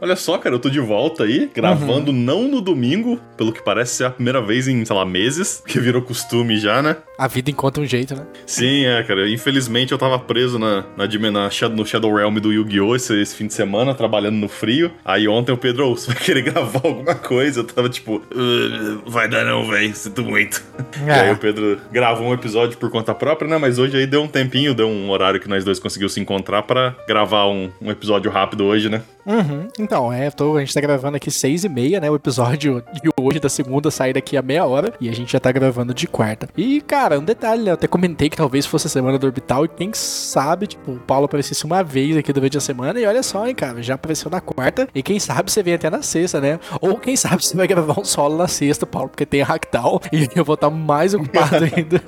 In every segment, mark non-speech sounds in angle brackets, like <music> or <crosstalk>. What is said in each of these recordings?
Olha só, cara, eu tô de volta aí, gravando uhum. não no domingo, pelo que parece ser a primeira vez em, sei lá, meses, <laughs> que virou costume já, né? A vida encontra um jeito, né? Sim, é, cara. Infelizmente eu tava preso na, na, na no Shadow Realm do Yu-Gi-Oh! Esse, esse, fim de semana, trabalhando no frio. Aí ontem o Pedro, oh, <laughs> você vai querer gravar alguma coisa? Eu tava tipo, vai dar não, velho, sinto muito. É. E aí o Pedro gravou um episódio por conta própria, né? Mas hoje aí deu um tempinho, deu um horário que nós dois conseguimos se encontrar para gravar um, um episódio rápido hoje, né? Uhum. Então, é, tô, a gente tá gravando aqui seis e meia, né? O episódio <laughs> de hoje da segunda sai daqui a meia hora e a gente já tá gravando de quarta. E, cara, um detalhe, né? Eu até comentei que talvez fosse a semana do Orbital e quem sabe, tipo, o Paulo aparecesse uma vez aqui durante a semana e olha só, hein, cara, já apareceu na quarta e quem sabe você vem até na sexta, né? Ou quem sabe você vai gravar um solo na sexta, Paulo, porque tem a Hacktal <laughs> e eu vou estar tá mais ocupado <laughs> ainda.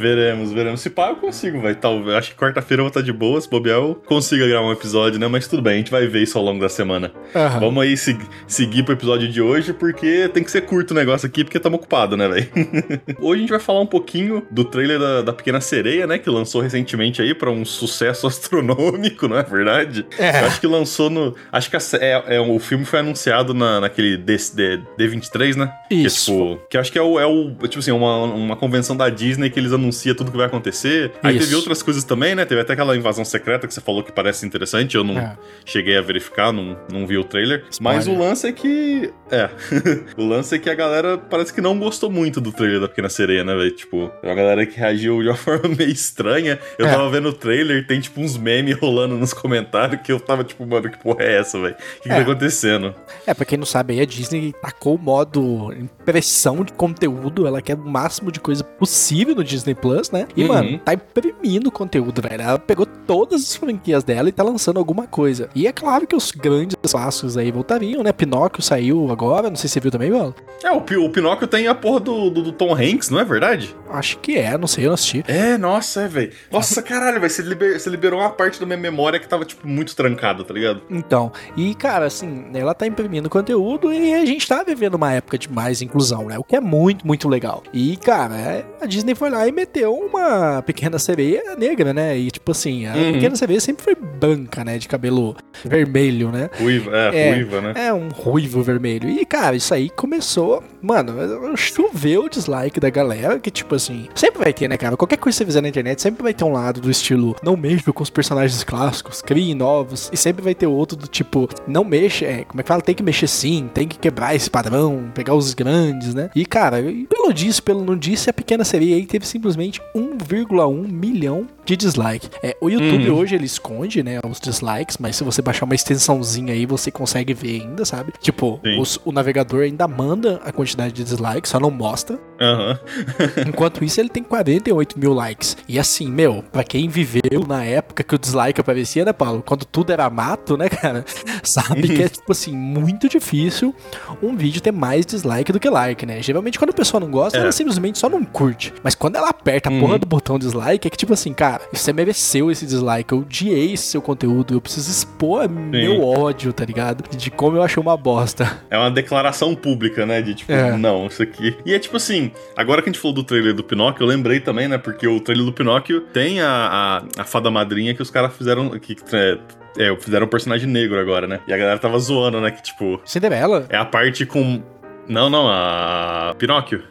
Veremos, veremos. Se pá, eu consigo, vai. Talvez. Acho que quarta-feira eu vou estar de boa. Se bobear, eu consigo gravar um episódio, né? Mas tudo bem, a gente vai ver isso ao longo da semana. Uhum. Vamos aí se, seguir pro episódio de hoje, porque tem que ser curto o negócio aqui, porque estamos ocupados, né, velho? <laughs> hoje a gente vai falar um pouquinho do trailer da, da Pequena Sereia, né? Que lançou recentemente aí para um sucesso <laughs> astronômico, não é verdade? É. Eu acho que lançou no. Acho que a, é, é, o filme foi anunciado na, naquele D, D, D23, né? Isso. Que, é, tipo, que acho que é o, é o. Tipo assim, uma, uma convenção da Disney que eles anunciam anuncia tudo que vai acontecer. Aí Isso. teve outras coisas também, né? Teve até aquela invasão secreta que você falou que parece interessante. Eu não é. cheguei a verificar, não, não vi o trailer. Spoiler. Mas o lance é que. É. <laughs> o lance é que a galera parece que não gostou muito do trailer da Pequena Sereia, né, velho? Tipo, a galera que reagiu de uma <laughs> forma meio estranha. Eu é. tava vendo o trailer, tem tipo uns memes rolando nos comentários que eu tava tipo, mano, que porra é essa, velho? O que, é. que tá acontecendo? É, pra quem não sabe aí, a Disney tacou o modo impressão de conteúdo. Ela quer o máximo de coisa possível no Disney Plus, né? E, uhum. mano, tá imprimindo conteúdo, velho. Ela pegou todas as franquias dela e tá lançando alguma coisa. E é claro que os grandes clássicos aí voltariam, né? Pinóquio saiu agora, não sei se você viu também, mano. É, o, o Pinóquio tem a porra do, do, do, Tom Hanks, não é verdade? Acho que é, não sei, eu não assisti. É, nossa, é, velho. Nossa, <laughs> caralho, velho. Você, liber, você liberou uma parte da minha memória que tava, tipo, muito trancada, tá ligado? Então, e, cara, assim, ela tá imprimindo conteúdo e a gente tá vivendo uma época de mais inclusão, né? O que é muito, muito legal. E, cara, a Disney foi lá e meteu uma pequena sereia negra, né? E tipo assim, a uhum. pequena sereia sempre foi branca, né? De cabelo vermelho, né? Ruiva, é, é, ruiva, né? É, um ruivo vermelho. E, cara, isso aí começou. Mano, choveu o dislike da galera, que, tipo assim, sempre vai ter, né, cara? Qualquer coisa que você fizer na internet, sempre vai ter um lado do estilo não mexa com os personagens clássicos, crie novos. E sempre vai ter outro do tipo, não mexa, é, como é que fala? Tem que mexer sim, tem que quebrar esse padrão, pegar os grandes, né? E, cara, pelo disse, pelo não disse, a pequena sereia aí teve simplesmente 1,1 milhão de dislike. É, o YouTube uhum. hoje ele esconde, né, os dislikes, mas se você baixar uma extensãozinha aí, você consegue ver ainda, sabe? Tipo, os, o navegador ainda manda a quantidade de dislikes, só não mostra. Uhum. <laughs> Enquanto isso, ele tem 48 mil likes. E assim, meu, pra quem viveu na época que o dislike aparecia, né, Paulo? Quando tudo era mato, né, <laughs> cara? Sabe que é, tipo assim, muito difícil um vídeo ter mais dislike do que like, né? Geralmente, quando a pessoa não gosta, é. ela simplesmente só não curte. Mas quando ela aperta a uhum. porra do botão dislike, é que, tipo assim, cara, você mereceu esse dislike. Eu odiei esse seu conteúdo. Eu preciso expor Sim. meu ódio, tá ligado? De como eu achei uma bosta. É uma declaração pública, né? De tipo, é. não, isso aqui. E é tipo assim, agora que a gente falou do trailer do Pinóquio, eu lembrei também, né? Porque o trailer do Pinóquio tem a, a, a fada madrinha que os caras fizeram. Que, é, é, fizeram um personagem negro agora, né? E a galera tava zoando, né? Que tipo. Cinderela? É a parte com. Não, não, a. Pinóquio.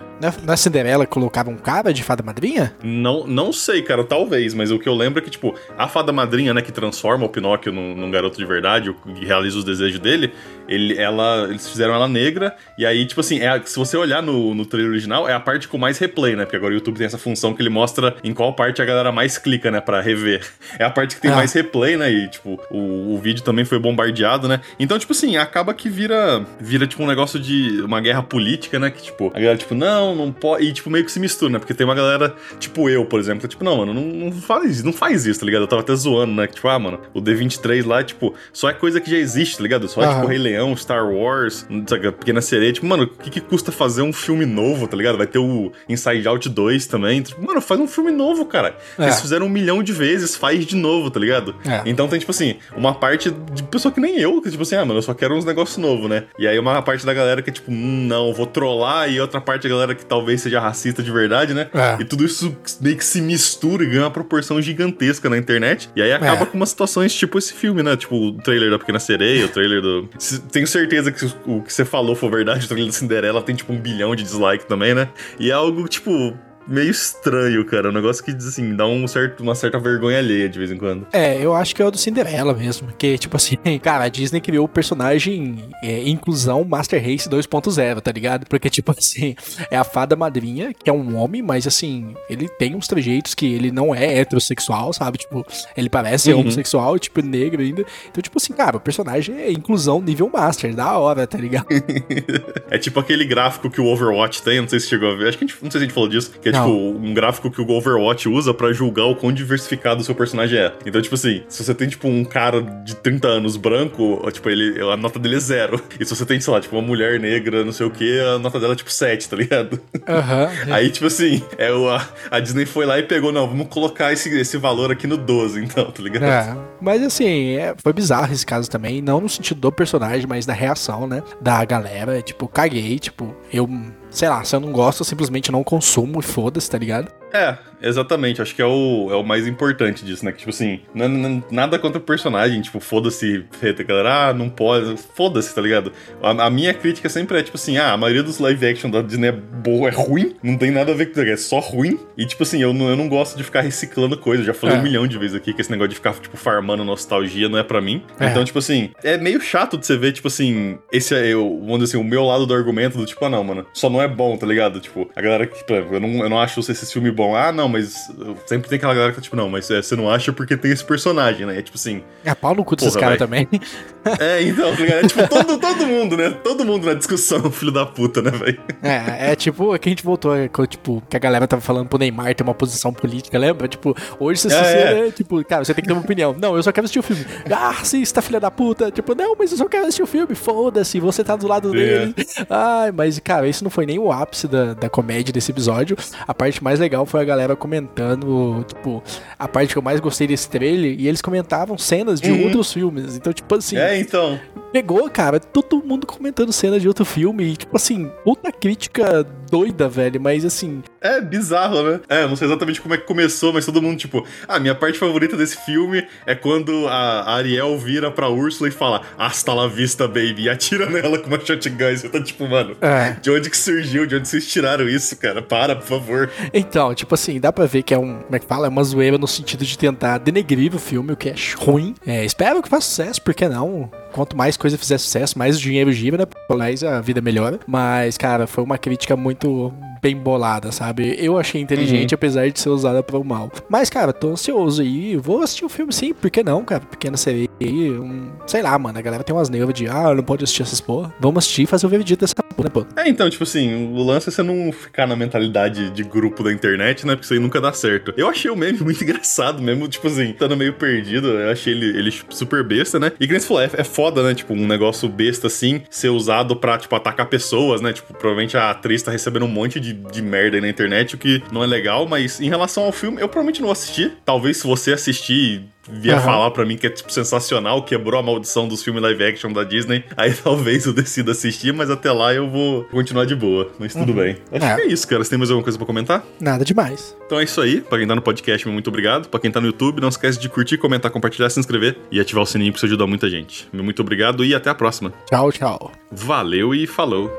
Na, Cinderela colocava um cara de fada madrinha? Não, não sei, cara, talvez, mas o que eu lembro é que, tipo, a fada madrinha, né, que transforma o Pinóquio num, num garoto de verdade, que realiza os desejos dele, ele, ela, eles fizeram ela negra, e aí, tipo assim, é, se você olhar no, no trailer original, é a parte com mais replay, né? Porque agora o YouTube tem essa função que ele mostra em qual parte a galera mais clica, né, pra rever. É a parte que tem ah. mais replay, né? E, tipo, o, o vídeo também foi bombardeado, né? Então, tipo assim, acaba que vira, vira tipo, um negócio de uma guerra política, né? Que, tipo, a galera, tipo, não, não pode. E, tipo, meio que se mistura, né? Porque tem uma galera, tipo eu, por exemplo, que, tipo, não, mano, não, não, faz, não faz isso, tá ligado? Eu tava até zoando, né? Que, tipo, ah, mano, o D23 lá, tipo, só é coisa que já existe, tá ligado? Só é, tipo, Rei Leão, Star Wars, sabe, Pequena Sereia. Tipo, mano, o que, que custa fazer um filme novo, tá ligado? Vai ter o Inside Out 2 também. Tipo, mano, faz um filme novo, cara. É. Eles fizeram um milhão de vezes, faz de novo, tá ligado? É. Então tem, tipo assim, uma parte de pessoa que nem eu, que, tipo assim, ah, mano, eu só quero uns negócios novos, né? E aí uma parte da galera que, tipo, hum, não, vou trollar, e outra parte da galera que talvez seja racista de verdade, né? É. E tudo isso meio que se mistura e ganha uma proporção gigantesca na internet. E aí acaba é. com umas situações tipo esse filme, né? Tipo o trailer da Pequena Sereia, o trailer do. Tenho certeza que o que você falou foi verdade, o trailer da Cinderela tem tipo um bilhão de dislike também, né? E é algo, tipo, meio estranho, cara. Um negócio que, assim, dá um certo, uma certa vergonha alheia de vez em quando. É, eu acho que é o do Cinderela mesmo. Que, tipo assim, <laughs> cara, a Disney criou o personagem é, inclusão Master Race 2.0, tá ligado? Porque, tipo assim, é a fada madrinha, que é um homem, mas assim, ele tem uns trejeitos que ele não é heterossexual, sabe? Tipo, ele parece uhum. homossexual, tipo, negro ainda. Então, tipo assim, cara, o personagem é inclusão nível Master, da hora, tá ligado? <laughs> é tipo aquele gráfico que o Overwatch tem, não sei se chegou a ver. Acho que a gente, não sei se a gente falou disso, que é tipo um gráfico que o Overwatch usa para julgar o quão diversificado o seu personagem é. Então, tipo assim, se você tem, tipo, um cara de 30 anos branco, tipo, ele, a nota dele é zero. E se você tem, sei lá, tipo, uma mulher negra, não sei o que, a nota dela é tipo 7, tá ligado? Uhum, <laughs> Aí, tipo assim, é, o, a, a, Disney foi lá e pegou, não, vamos colocar esse, esse valor aqui no 12, então, tá ligado? É, mas assim, é, foi bizarro esse caso também, não no sentido do personagem, mas da reação, né, da galera. Tipo, caguei, tipo, eu sei lá, se eu não gosto, eu simplesmente não consumo e foda-se, tá ligado? É, exatamente. Acho que é o, é o mais importante disso, né? Que, tipo assim, nada contra o personagem. Tipo, foda-se, galera, ah, não pode. Foda-se, tá ligado? A, a, minha crítica sempre é, tipo assim, ah, a maioria dos live action da Disney é boa, é ruim. Não tem nada a ver com isso, é só ruim. E, tipo assim, eu não, eu não gosto de ficar reciclando coisa. Já falei é. um milhão de vezes aqui que esse negócio de ficar, tipo, farmando nostalgia não é para mim. É. Então, tipo assim, é meio chato de você ver, tipo assim, esse é, eu, vamos dizer assim, o meu lado do argumento do tipo, ah, não, mano, só não é bom, tá ligado? Tipo, a galera que, eu não, eu não acho esse filme bom. Ah, não, mas sempre tem aquela galera que tá tipo, não, mas é, você não acha porque tem esse personagem, né? É tipo assim. É pau no cu desses caras também. <laughs> É, então, tá ligado? É tipo todo, todo mundo, né? Todo mundo na discussão, <laughs> filho da puta, né, velho? É, é tipo, é que a gente voltou, é, tipo, que a galera tava falando pro Neymar ter uma posição política, lembra? Tipo, hoje você, é, é. tipo, cara, você tem que ter uma opinião. Não, eu só quero assistir o filme. Ah, assista, filha da puta. Tipo, não, mas eu só quero assistir o filme. Foda-se, você tá do lado é. dele. Ai, mas, cara, isso não foi nem o ápice da, da comédia desse episódio. A parte mais legal foi a galera comentando, tipo, a parte que eu mais gostei desse trailer, e eles comentavam cenas de uhum. outros filmes. Então, tipo assim. É, então. Pegou, cara, todo mundo comentando cenas de outro filme. E, tipo assim, puta crítica doida, velho. Mas assim. É bizarro, né? É, não sei exatamente como é que começou, mas todo mundo, tipo, ah, minha parte favorita desse filme é quando a Ariel vira pra Úrsula e fala, hasta la vista, baby, e atira nela com uma shotgun. E você tá tipo, mano, é. de onde que surgiu? De onde vocês tiraram isso, cara? Para, por favor. Então, tipo assim, dá pra ver que é um. Como é que fala? É uma zoeira no sentido de tentar denegrir o filme, o que é ruim. É, espero que faça sucesso, porque não? Quanto mais coisa fizer sucesso, mais dinheiro gira, né? Mais a vida melhora. Mas, cara, foi uma crítica muito bem bolada, sabe? Eu achei inteligente, uhum. apesar de ser usada para o mal. Mas, cara, tô ansioso aí. Vou assistir o filme sim, por que não, cara? Pequena sereia aí. Um, sei lá, mano. A galera tem umas neuvas de, ah, não pode assistir essas porra. Vamos assistir e fazer o veredito dessa porra, né, pô? É, então, tipo assim, o lance é você não ficar na mentalidade de grupo da internet, né? Porque isso aí nunca dá certo. Eu achei o meme <laughs> muito engraçado mesmo, tipo assim, estando meio perdido. Eu achei ele, ele super besta, né? E que nem você falou, é, é foda, né? Tipo, um negócio besta assim, ser usado pra, tipo, atacar pessoas, né? Tipo, provavelmente a atriz tá recebendo um monte de, de merda aí na internet, o que não é legal, mas em relação ao filme, eu provavelmente não vou assistir. Talvez se você assistir vier uhum. falar para mim que é tipo sensacional, quebrou a maldição dos filmes live action da Disney, <laughs> aí talvez eu decida assistir, mas até lá eu vou continuar de boa. Mas tudo uhum. bem. Acho é. que é isso, cara. Você tem mais alguma coisa para comentar? Nada demais. Então é isso aí. Pra quem tá no podcast, muito obrigado. Pra quem tá no YouTube, não esquece de curtir, comentar, compartilhar, se inscrever e ativar o sininho, porque isso ajuda muita gente. Muito obrigado e até a próxima. Tchau, tchau. Valeu e falou.